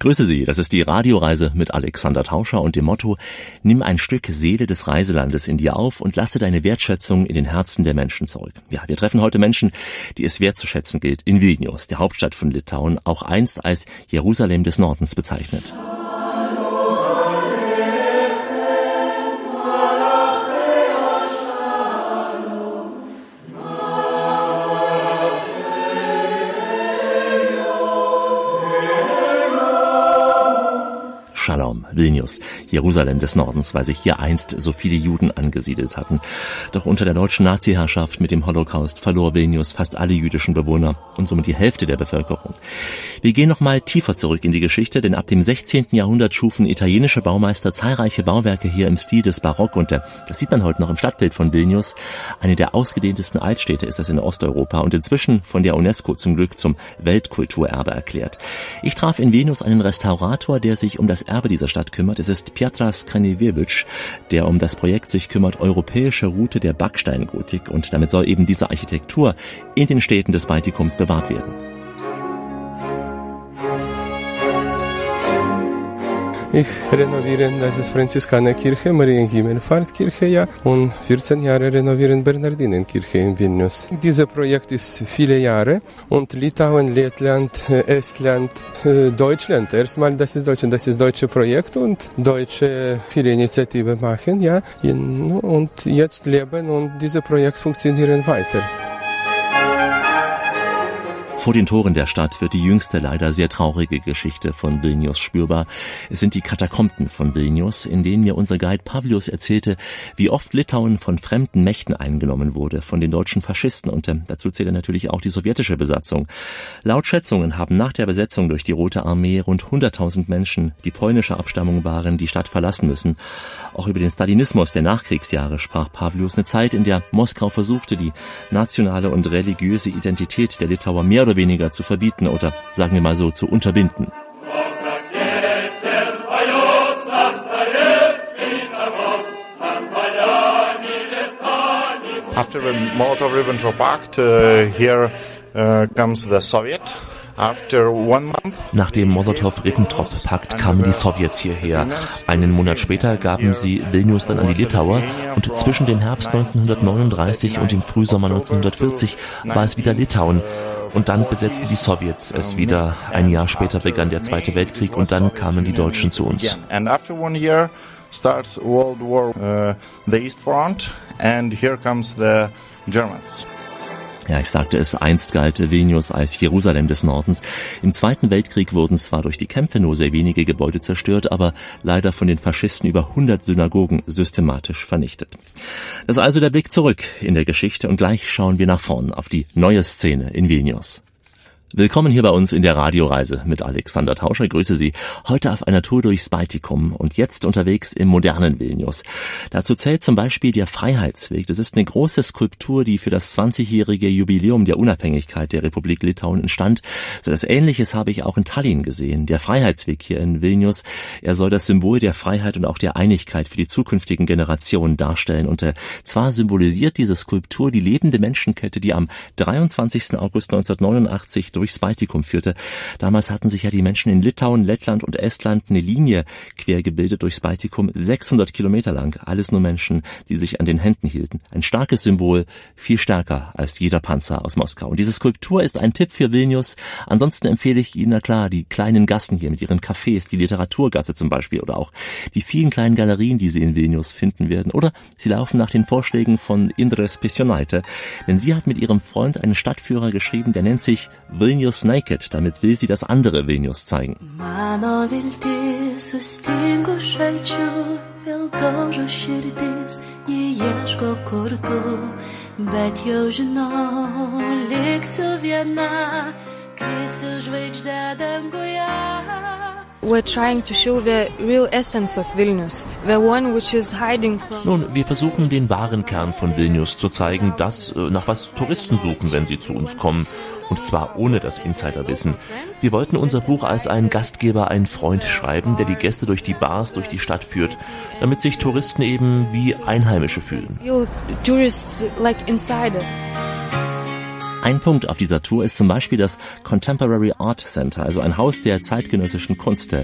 Grüße Sie, das ist die Radioreise mit Alexander Tauscher und dem Motto Nimm ein Stück Seele des Reiselandes in dir auf und lasse deine Wertschätzung in den Herzen der Menschen zurück. Ja, wir treffen heute Menschen, die es wertzuschätzen gilt in Vilnius, der Hauptstadt von Litauen, auch einst als Jerusalem des Nordens bezeichnet. Vilnius, Jerusalem des Nordens, weil sich hier einst so viele Juden angesiedelt hatten. Doch unter der deutschen Nazi-Herrschaft mit dem Holocaust verlor Vilnius fast alle jüdischen Bewohner und somit die Hälfte der Bevölkerung. Wir gehen noch mal tiefer zurück in die Geschichte, denn ab dem 16. Jahrhundert schufen italienische Baumeister zahlreiche Bauwerke hier im Stil des Barock und das sieht man heute noch im Stadtbild von Vilnius. Eine der ausgedehntesten Altstädte ist das in Osteuropa und inzwischen von der UNESCO zum Glück zum Weltkulturerbe erklärt. Ich traf in Vilnius einen Restaurator, der sich um das Erbe dieser Stadt kümmert. Es ist Piatra Skraniewicz, der um das Projekt sich kümmert, europäische Route der Backsteingotik. Und damit soll eben diese Architektur in den Städten des Baltikums bewahrt werden. Ich renoviere, das ist Franziskanerkirche, Marienhimmelfahrtkirche, ja, und 14 Jahre renovieren Bernardinenkirche in Vilnius. Dieses Projekt ist viele Jahre und Litauen, Lettland, Estland, Deutschland. Erstmal, das ist Deutschland, das ist deutsche Projekt und deutsche viele Initiativen machen, ja, und jetzt leben und dieses Projekt funktionieren weiter. Vor den Toren der Stadt wird die jüngste leider sehr traurige Geschichte von Vilnius spürbar. Es sind die Katakomben von Vilnius, in denen mir unser Guide Pavlius erzählte, wie oft Litauen von fremden Mächten eingenommen wurde, von den deutschen Faschisten und äh, dazu zählt natürlich auch die sowjetische Besatzung. Laut Schätzungen haben nach der Besetzung durch die Rote Armee rund 100.000 Menschen, die polnischer Abstammung waren, die Stadt verlassen müssen. Auch über den Stalinismus der Nachkriegsjahre sprach Pavlius eine Zeit, in der Moskau versuchte, die nationale und religiöse Identität der Litauer mehr oder weniger zu verbieten oder sagen wir mal so zu unterbinden. After the Molotov-Ribbentrop Pact, uh, here uh, comes the Soviet. Nach dem Molotow-Ribbentrop-Pakt kamen die Sowjets hierher. Einen Monat später gaben sie Vilnius dann an die Litauer und zwischen dem Herbst 1939 und dem Frühsommer 1940 war es wieder Litauen. Und dann besetzten die Sowjets es wieder. Ein Jahr später begann der Zweite Weltkrieg und dann kamen die Deutschen zu uns. Starts World War, uh, the East Front, and here comes the Germans. Ja, ich sagte es, einst galt Vilnius als Jerusalem des Nordens. Im Zweiten Weltkrieg wurden zwar durch die Kämpfe nur sehr wenige Gebäude zerstört, aber leider von den Faschisten über 100 Synagogen systematisch vernichtet. Das ist also der Blick zurück in der Geschichte und gleich schauen wir nach vorn auf die neue Szene in Vilnius. Willkommen hier bei uns in der Radioreise mit Alexander Tauscher. grüße Sie heute auf einer Tour durchs Baltikum und jetzt unterwegs im modernen Vilnius. Dazu zählt zum Beispiel der Freiheitsweg. Das ist eine große Skulptur, die für das 20-jährige Jubiläum der Unabhängigkeit der Republik Litauen entstand. So etwas Ähnliches habe ich auch in Tallinn gesehen. Der Freiheitsweg hier in Vilnius, er soll das Symbol der Freiheit und auch der Einigkeit für die zukünftigen Generationen darstellen. Und äh, zwar symbolisiert diese Skulptur die lebende Menschenkette, die am 23. August 1989 durchs Baltikum führte. Damals hatten sich ja die Menschen in Litauen, Lettland und Estland eine Linie quer gebildet durchs Baltikum, 600 Kilometer lang. Alles nur Menschen, die sich an den Händen hielten. Ein starkes Symbol, viel stärker als jeder Panzer aus Moskau. Und diese Skulptur ist ein Tipp für Vilnius. Ansonsten empfehle ich Ihnen, na klar, die kleinen Gassen hier mit ihren Cafés, die Literaturgasse zum Beispiel oder auch die vielen kleinen Galerien, die Sie in Vilnius finden werden. Oder Sie laufen nach den Vorschlägen von Indres Pessionaite, denn sie hat mit ihrem Freund einen Stadtführer geschrieben, der nennt sich Vilnius Vilnius Naked, damit will sie das andere Vilnius zeigen. Mano viltis sustingo šalčiu, vėl daužo širdis, neieško kur tu, bet jau žinau, liksiu viena, krisiu žvaigždė danguje. We're trying to show the real essence of Vilnius, the one which is hiding from Nun, wir versuchen den wahren Kern von Vilnius zu zeigen, das äh, nach was Touristen suchen, wenn sie zu uns kommen und zwar ohne das Insiderwissen. Wir wollten unser Buch als ein Gastgeber, ein Freund schreiben, der die Gäste durch die Bars, durch die Stadt führt, damit sich Touristen eben wie Einheimische fühlen. Tourists like insiders. Ein Punkt auf dieser Tour ist zum Beispiel das Contemporary Art Center, also ein Haus der zeitgenössischen Kunst.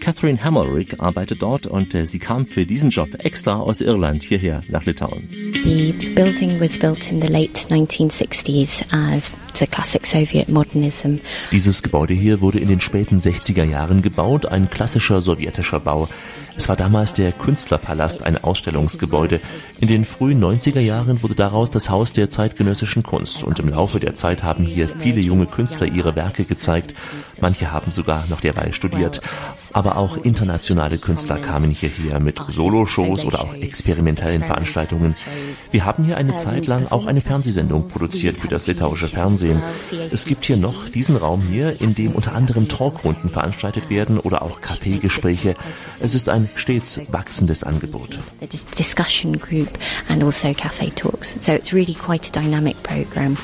Catherine Hammerrick arbeitet dort und äh, sie kam für diesen Job extra aus Irland hierher nach Litauen. The building was built in the late 1960s as the classic Soviet modernism. Dieses Gebäude hier wurde in den späten 60er Jahren gebaut, ein klassischer sowjetischer Bau. Es war damals der Künstlerpalast, ein Ausstellungsgebäude. In den frühen 90er Jahren wurde daraus das Haus der zeitgenössischen Kunst und im Laufe der Zeit haben hier viele junge Künstler ihre Werke gezeigt. Manche haben sogar noch derweil studiert. Aber auch internationale Künstler kamen hierher mit Soloshows oder auch experimentellen Veranstaltungen. Wir haben hier eine Zeit lang auch eine Fernsehsendung produziert für das litauische Fernsehen. Es gibt hier noch diesen Raum hier, in dem unter anderem Talkrunden veranstaltet werden oder auch Kaffeegespräche. Es ist ein stets wachsendes Angebot. Discussion group and also cafe talks. So it's really quite a dynamic program.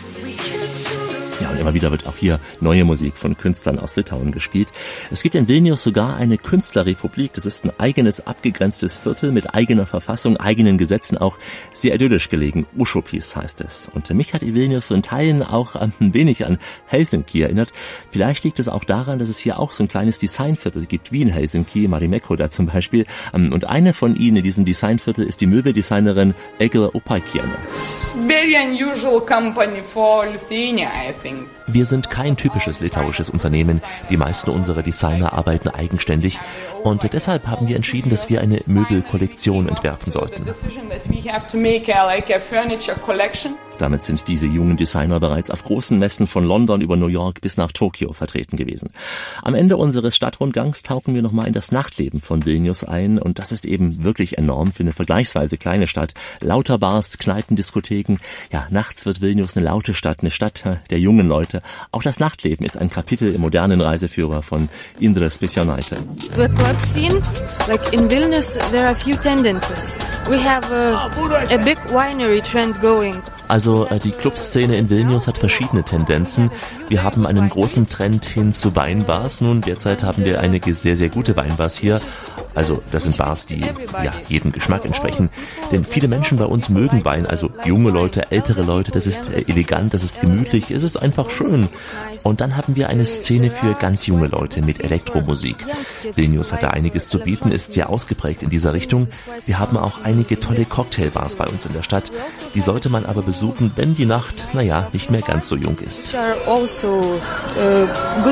Ja, und immer wieder wird auch hier neue Musik von Künstlern aus Litauen gespielt. Es gibt in Vilnius sogar eine Künstlerrepublik. Das ist ein eigenes abgegrenztes Viertel mit eigener Verfassung, eigenen Gesetzen, auch sehr idyllisch gelegen. Ushopis heißt es. Und mich hat Vilnius so in Teilen auch ein wenig an Helsinki erinnert. Vielleicht liegt es auch daran, dass es hier auch so ein kleines Designviertel gibt, wie in Helsinki, Marimekko da zum Beispiel. Ähm, und eine von ihnen in diesem Designviertel ist die Möbeldesignerin Egil Opaikiene. Very unusual company for Lithuania, I think. Wir sind kein typisches litauisches Unternehmen. Die meisten unserer Designer arbeiten eigenständig und deshalb haben wir entschieden, dass wir eine Möbelkollektion entwerfen sollten. Damit sind diese jungen Designer bereits auf großen Messen von London über New York bis nach Tokio vertreten gewesen. Am Ende unseres Stadtrundgangs tauchen wir nochmal in das Nachtleben von Vilnius ein und das ist eben wirklich enorm für eine vergleichsweise kleine Stadt. Lauter Bars, Kneipen, Diskotheken. Ja, nachts wird Vilnius eine laute Stadt, eine Stadt der jungen Leute. Auch das Nachtleben ist ein Kapitel im modernen Reiseführer von Indre Spesionaite. The club scene, like in Vilnius, there are a few tendencies. We have a, a big winery trend going. Also äh, die Clubszene in Vilnius hat verschiedene Tendenzen. Wir haben einen großen Trend hin zu Weinbars. Nun, derzeit haben wir einige sehr, sehr gute Weinbars hier. Also das sind Bars, die ja jedem Geschmack entsprechen. Denn viele Menschen bei uns mögen Wein, also junge Leute, ältere Leute. Das ist äh, elegant, das ist gemütlich, es ist einfach schön. Und dann haben wir eine Szene für ganz junge Leute mit Elektromusik. Vilnius hat da einiges zu bieten, ist sehr ausgeprägt in dieser Richtung. Wir haben auch einige tolle Cocktailbars bei uns in der Stadt. Die sollte man aber besuchen, wenn die Nacht, naja, nicht mehr ganz so jung ist. Also uh, uh, uh,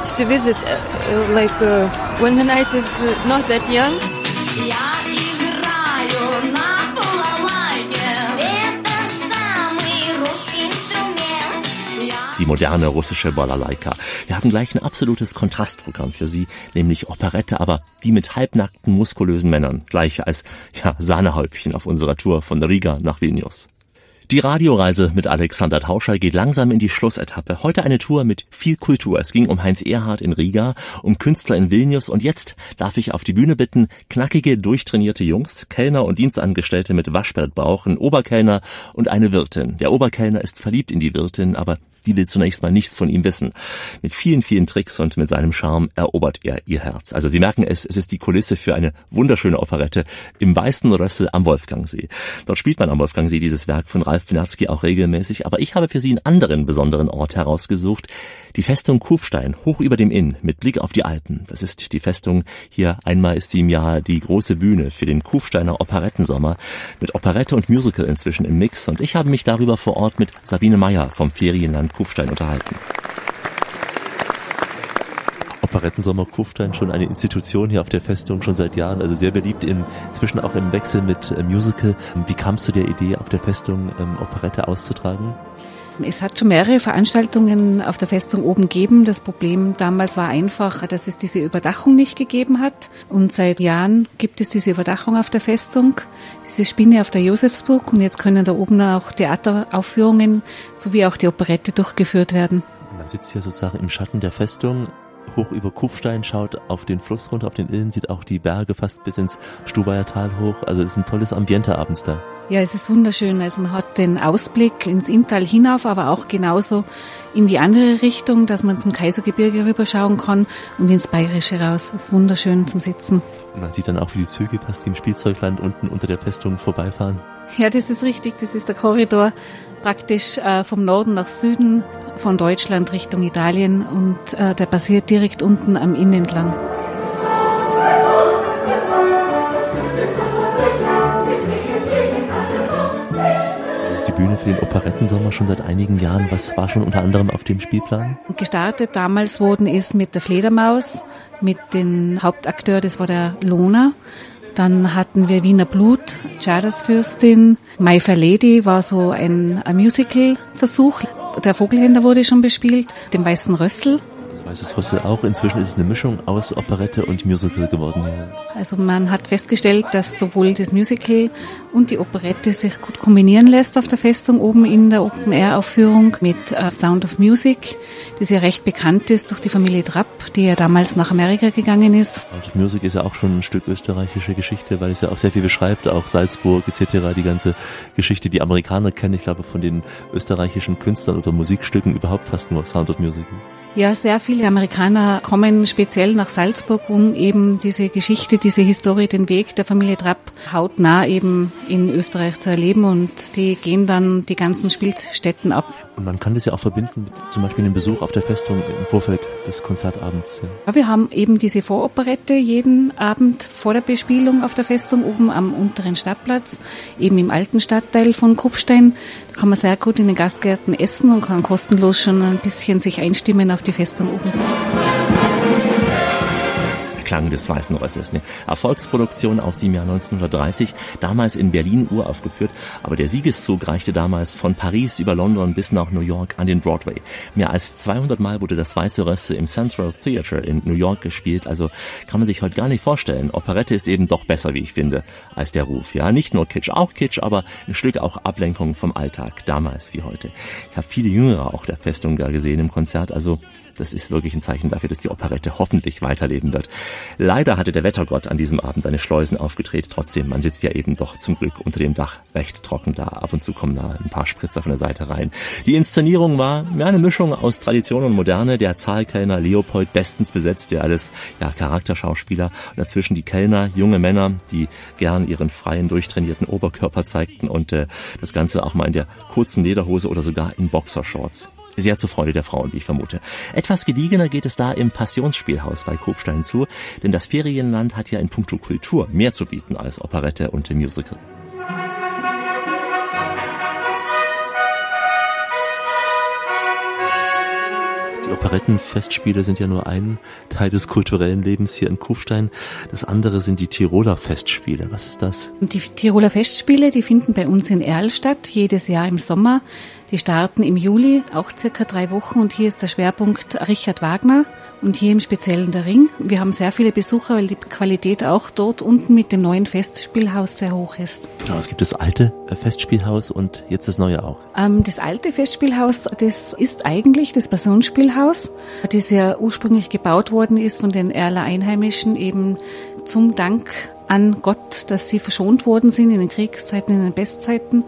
die moderne russische Balalaika. Wir haben gleich ein absolutes Kontrastprogramm für Sie, nämlich Operette, aber wie mit halbnackten, muskulösen Männern, gleich als ja, Sahnehäubchen auf unserer Tour von Riga nach Vilnius. Die Radioreise mit Alexander Tauscher geht langsam in die Schlussetappe. Heute eine Tour mit viel Kultur. Es ging um Heinz Erhardt in Riga, um Künstler in Vilnius und jetzt darf ich auf die Bühne bitten, knackige, durchtrainierte Jungs, Kellner und Dienstangestellte mit Waschbrettbauch, ein Oberkellner und eine Wirtin. Der Oberkellner ist verliebt in die Wirtin, aber die will zunächst mal nichts von ihm wissen. Mit vielen, vielen Tricks und mit seinem Charme erobert er ihr Herz. Also Sie merken es, es ist die Kulisse für eine wunderschöne Operette im Weißen Rössel am Wolfgangsee. Dort spielt man am Wolfgangsee dieses Werk von Ralf Pinatzky auch regelmäßig, aber ich habe für Sie einen anderen besonderen Ort herausgesucht. Die Festung Kufstein, hoch über dem Inn, mit Blick auf die Alpen. Das ist die Festung hier. Einmal ist sie im Jahr die große Bühne für den Kufsteiner Operettensommer. Mit Operette und Musical inzwischen im Mix. Und ich habe mich darüber vor Ort mit Sabine Meyer vom Ferienland Kufstein unterhalten. Operettensommer Kufstein schon eine Institution hier auf der Festung schon seit Jahren, also sehr beliebt in, inzwischen auch im Wechsel mit äh, Musical. Wie kamst du der Idee, auf der Festung ähm, Operette auszutragen? Es hat schon mehrere Veranstaltungen auf der Festung oben gegeben. Das Problem damals war einfach, dass es diese Überdachung nicht gegeben hat. Und seit Jahren gibt es diese Überdachung auf der Festung, diese Spinne auf der Josefsburg. Und jetzt können da oben auch Theateraufführungen sowie auch die Operette durchgeführt werden. Man sitzt hier sozusagen im Schatten der Festung hoch über Kufstein, schaut auf den Fluss runter, auf den Illen, sieht auch die Berge fast bis ins Stubaier Tal hoch. Also es ist ein tolles Ambiente abends da. Ja, es ist wunderschön. Also man hat den Ausblick ins Inntal hinauf, aber auch genauso in die andere Richtung, dass man zum Kaisergebirge rüberschauen kann und ins Bayerische raus. Es ist wunderschön zum Sitzen. Man sieht dann auch, wie die Züge fast im Spielzeugland unten unter der Festung vorbeifahren. Ja, das ist richtig. Das ist der Korridor praktisch äh, vom Norden nach Süden von Deutschland Richtung Italien und äh, der passiert direkt unten am Inn entlang. Bühne für den Operettensommer schon seit einigen Jahren. Was war schon unter anderem auf dem Spielplan? Gestartet damals wurden ist mit der Fledermaus, mit dem Hauptakteur, das war der Lohner. Dann hatten wir Wiener Blut, Fürstin, My Fair Lady war so ein, ein Musical-Versuch. Der Vogelhändler wurde schon bespielt, dem Weißen Rössel Weißes Rüssel auch. Inzwischen ist es eine Mischung aus Operette und Musical geworden. Ja. Also man hat festgestellt, dass sowohl das Musical und die Operette sich gut kombinieren lässt auf der Festung oben in der Open-Air-Aufführung mit uh, Sound of Music, das ja recht bekannt ist durch die Familie Trapp, die ja damals nach Amerika gegangen ist. Sound of Music ist ja auch schon ein Stück österreichische Geschichte, weil es ja auch sehr viel beschreibt, auch Salzburg etc., die ganze Geschichte, die Amerikaner kennen, ich glaube von den österreichischen Künstlern oder Musikstücken überhaupt fast nur Sound of Music. Ja, sehr viele Amerikaner kommen speziell nach Salzburg, um eben diese Geschichte, diese Historie, den Weg der Familie Trapp hautnah eben in Österreich zu erleben und die gehen dann die ganzen Spielstätten ab. Und man kann das ja auch verbinden mit zum Beispiel dem Besuch auf der Festung im Vorfeld des Konzertabends. Ja. ja, wir haben eben diese Voroperette jeden Abend vor der Bespielung auf der Festung oben am unteren Stadtplatz, eben im alten Stadtteil von Kufstein. Kann man sehr gut in den Gastgärten essen und kann kostenlos schon ein bisschen sich einstimmen auf die Festung oben. Klang des Weißen Rösses. Eine Erfolgsproduktion aus dem Jahr 1930, damals in Berlin uraufgeführt, aber der Siegeszug reichte damals von Paris über London bis nach New York an den Broadway. Mehr als 200 Mal wurde das Weiße Rösse im Central Theatre in New York gespielt, also kann man sich heute gar nicht vorstellen. Operette ist eben doch besser, wie ich finde, als der Ruf. Ja, nicht nur Kitsch, auch Kitsch, aber ein Stück auch Ablenkung vom Alltag, damals wie heute. Ich habe viele Jüngere auch der Festung da gesehen im Konzert, also das ist wirklich ein Zeichen dafür, dass die Operette hoffentlich weiterleben wird. Leider hatte der Wettergott an diesem Abend seine Schleusen aufgedreht. Trotzdem, man sitzt ja eben doch zum Glück unter dem Dach recht trocken da. Ab und zu kommen da ein paar Spritzer von der Seite rein. Die Inszenierung war ja, eine Mischung aus Tradition und Moderne. Der Zahlkellner Leopold bestens besetzt, ja alles ja, Charakterschauspieler. Und dazwischen die Kellner, junge Männer, die gern ihren freien, durchtrainierten Oberkörper zeigten und äh, das Ganze auch mal in der kurzen Lederhose oder sogar in Boxershorts sehr zur Freude der Frauen, wie ich vermute. Etwas gediegener geht es da im Passionsspielhaus bei Kufstein zu, denn das Ferienland hat ja in puncto Kultur mehr zu bieten als Operette und Musical. Die Operettenfestspiele sind ja nur ein Teil des kulturellen Lebens hier in Kufstein. Das andere sind die Tiroler Festspiele. Was ist das? Die Tiroler Festspiele, die finden bei uns in Erl statt, jedes Jahr im Sommer. Die starten im Juli, auch circa drei Wochen und hier ist der Schwerpunkt Richard Wagner und hier im Speziellen der Ring. Wir haben sehr viele Besucher, weil die Qualität auch dort unten mit dem neuen Festspielhaus sehr hoch ist. Genau, es gibt das alte äh, Festspielhaus und jetzt das neue auch. Ähm, das alte Festspielhaus, das ist eigentlich das Passionsspielhaus, das ja ursprünglich gebaut worden ist von den Erler Einheimischen eben zum Dank an Gott, dass sie verschont worden sind in den Kriegszeiten, in den Bestzeiten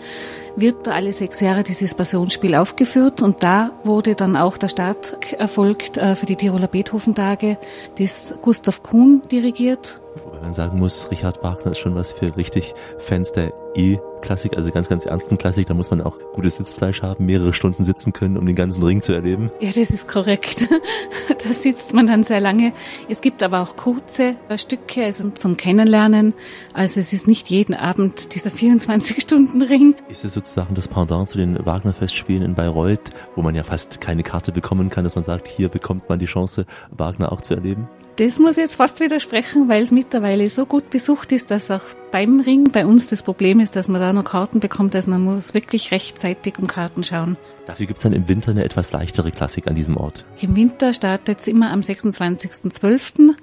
wird alle sechs Jahre dieses Passionsspiel aufgeführt und da wurde dann auch der Start erfolgt äh, für die Tiroler Beethoven-Tage, das Gustav Kuhn dirigiert. Wobei man sagen muss, Richard Wagner ist schon was für richtig Fans der E-Klassik, also ganz, ganz ernsten Klassik. Da muss man auch gutes Sitzfleisch haben, mehrere Stunden sitzen können, um den ganzen Ring zu erleben. Ja, das ist korrekt. da sitzt man dann sehr lange. Es gibt aber auch kurze Stücke, also zum Kennenlernen. Also es ist nicht jeden Abend dieser 24-Stunden-Ring. Ist es sozusagen das Pendant zu den Wagner-Festspielen in Bayreuth, wo man ja fast keine Karte bekommen kann, dass man sagt, hier bekommt man die Chance, Wagner auch zu erleben? Das muss ich jetzt fast widersprechen, weil es mittlerweile so gut besucht ist, dass auch beim Ring bei uns das Problem ist, dass man da noch Karten bekommt. Also man muss wirklich rechtzeitig um Karten schauen. Dafür gibt es dann im Winter eine etwas leichtere Klassik an diesem Ort. Im Winter startet es immer am 26.12.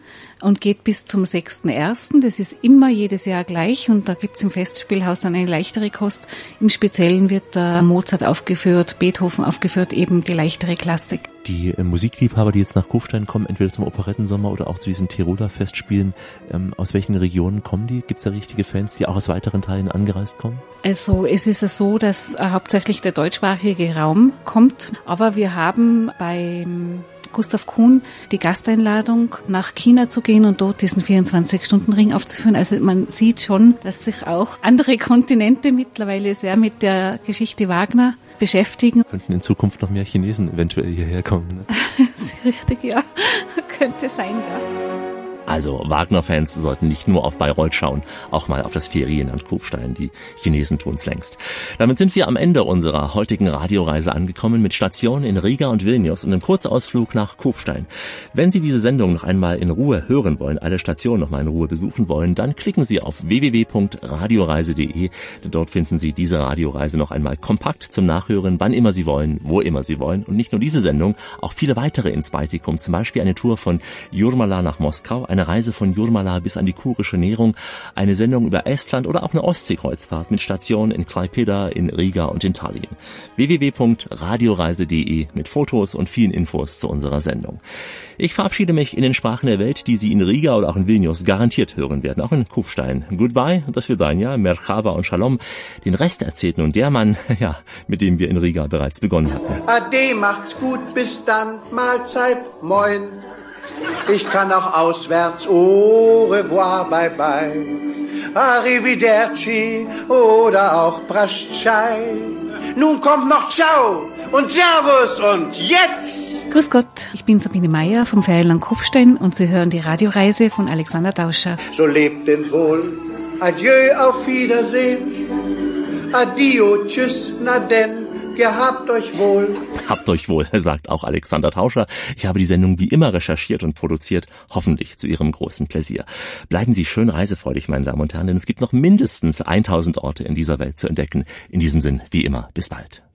und geht bis zum 6.1. Das ist immer jedes Jahr gleich und da gibt es im Festspielhaus dann eine leichtere Kost. Im Speziellen wird da Mozart aufgeführt, Beethoven aufgeführt, eben die leichtere Klassik. Die äh, Musikliebhaber, die jetzt nach Kufstein kommen, entweder zum Operettensommer oder auch zu diesen Tiroler Festspielen, ähm, aus welchen Regionen kommen die? Gibt es da richtige Fans, die auch aus weiteren Teilen angereist kommen? Also es ist ja so, dass äh, hauptsächlich der deutschsprachige Raum kommt, aber wir haben beim Gustav Kuhn die Gasteinladung, nach China zu gehen und dort diesen 24-Stunden-Ring aufzuführen. Also man sieht schon, dass sich auch andere Kontinente mittlerweile sehr mit der Geschichte Wagner beschäftigen. Könnten in Zukunft noch mehr Chinesen eventuell hierher kommen. Ne? Richtig, ja. Könnte sein, ja. Also Wagner-Fans sollten nicht nur auf Bayreuth schauen, auch mal auf das Ferienland Kufstein. Die Chinesen tun's längst. Damit sind wir am Ende unserer heutigen Radioreise angekommen mit Stationen in Riga und Vilnius und einem Kurzausflug nach Kufstein. Wenn Sie diese Sendung noch einmal in Ruhe hören wollen, alle Stationen noch mal in Ruhe besuchen wollen, dann klicken Sie auf www.radioreise.de. Dort finden Sie diese Radioreise noch einmal kompakt zum Nachhören, wann immer Sie wollen, wo immer Sie wollen. Und nicht nur diese Sendung, auch viele weitere ins Baltikum. Zum Beispiel eine Tour von Jurmala nach Moskau, eine Reise von Jurmala bis an die kurische Nährung, eine Sendung über Estland oder auch eine Ostseekreuzfahrt mit Stationen in Klaipeda, in Riga und in Tallinn. www.radioreise.de mit Fotos und vielen Infos zu unserer Sendung. Ich verabschiede mich in den Sprachen der Welt, die Sie in Riga oder auch in Vilnius garantiert hören werden, auch in Kufstein. Goodbye, das wird ein ja, Merchava und Shalom. Den Rest erzählt nun der Mann, ja, mit dem wir in Riga bereits begonnen hatten. Ade, macht's gut, bis dann, Mahlzeit, moin. Ich kann auch auswärts. Au revoir, bye bye. Arrivederci oder auch Praschai. Nun kommt noch Ciao und Servus und jetzt. Grüß Gott, ich bin Sabine Meyer vom Ferienland Kufstein und Sie hören die Radioreise von Alexander Tauscher. So lebt denn wohl. Adieu, auf Wiedersehen. Adio, tschüss, na denn. Gehabt euch wohl. Habt euch wohl, sagt auch Alexander Tauscher. Ich habe die Sendung wie immer recherchiert und produziert, hoffentlich zu Ihrem großen Pläsier. Bleiben Sie schön reisefreudig, meine Damen und Herren, denn es gibt noch mindestens 1000 Orte in dieser Welt zu entdecken. In diesem Sinn, wie immer, bis bald.